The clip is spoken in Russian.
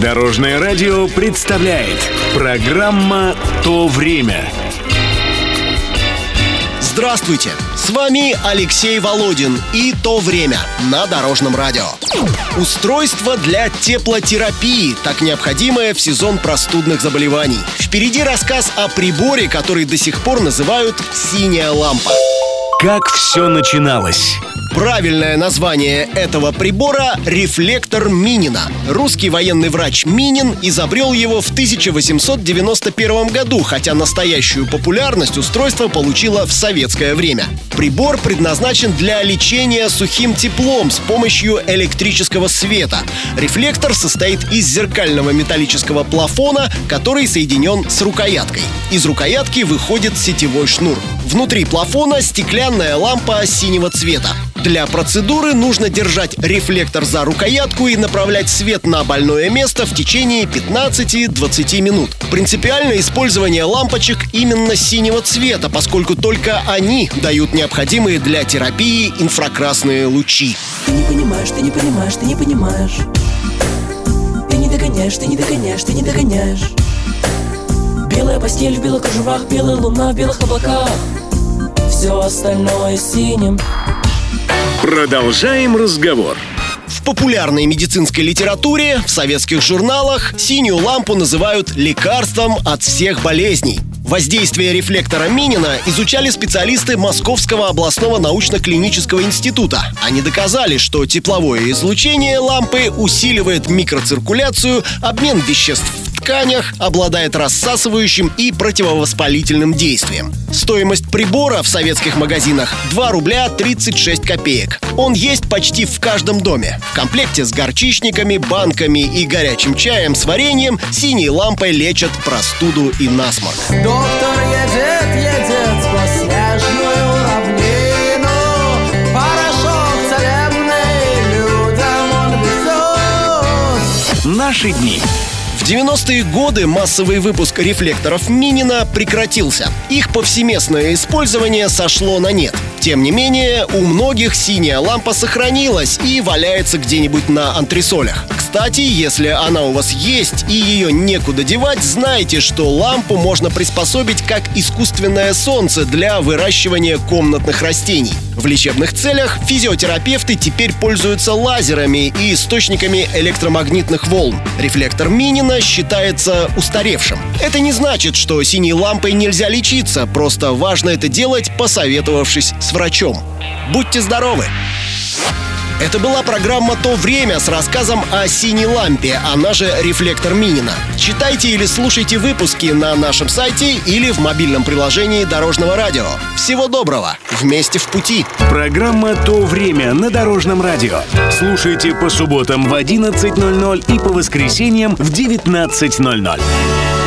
Дорожное радио представляет программа «То время». Здравствуйте! С вами Алексей Володин и «То время» на Дорожном радио. Устройство для теплотерапии, так необходимое в сезон простудных заболеваний. Впереди рассказ о приборе, который до сих пор называют «синяя лампа». Как все начиналось? Правильное название этого прибора – рефлектор Минина. Русский военный врач Минин изобрел его в 1891 году, хотя настоящую популярность устройство получило в советское время. Прибор предназначен для лечения сухим теплом с помощью электрического света. Рефлектор состоит из зеркального металлического плафона, который соединен с рукояткой. Из рукоятки выходит сетевой шнур. Внутри плафона стеклянная лампа синего цвета. Для процедуры нужно держать рефлектор за рукоятку и направлять свет на больное место в течение 15-20 минут. Принципиальное использование лампочек именно синего цвета, поскольку только они дают необходимые для терапии инфракрасные лучи. Ты не понимаешь, ты не понимаешь, ты не понимаешь Ты не догоняешь, ты не догоняешь, ты не догоняешь Белая постель в белых кружевах, белая луна в белых облаках Все остальное синим Продолжаем разговор. В популярной медицинской литературе, в советских журналах синюю лампу называют лекарством от всех болезней. Воздействие рефлектора Минина изучали специалисты Московского областного научно-клинического института. Они доказали, что тепловое излучение лампы усиливает микроциркуляцию, обмен веществ в тканях, обладает рассасывающим и противовоспалительным действием. Стоимость прибора в советских магазинах 2 рубля 36 копеек. Он есть почти в каждом доме. В комплекте с горчичниками, банками и горячим чаем с вареньем синей лампой лечат простуду и насморк. Доктор едет, едет по снежную равнину Порошок целебный людям он везет Наши дни. В 90-е годы массовый выпуск рефлекторов Минина прекратился. Их повсеместное использование сошло на нет. Тем не менее, у многих синяя лампа сохранилась и валяется где-нибудь на антресолях. Кстати, если она у вас есть и ее некуда девать, знайте, что лампу можно приспособить как искусственное солнце для выращивания комнатных растений. В лечебных целях физиотерапевты теперь пользуются лазерами и источниками электромагнитных волн. Рефлектор Минина считается устаревшим. Это не значит, что синей лампой нельзя лечиться, просто важно это делать, посоветовавшись врачом. Будьте здоровы! Это была программа «То время» с рассказом о синей лампе, она же «Рефлектор Минина». Читайте или слушайте выпуски на нашем сайте или в мобильном приложении Дорожного радио. Всего доброго! Вместе в пути! Программа «То время» на Дорожном радио. Слушайте по субботам в 11.00 и по воскресеньям в 19.00.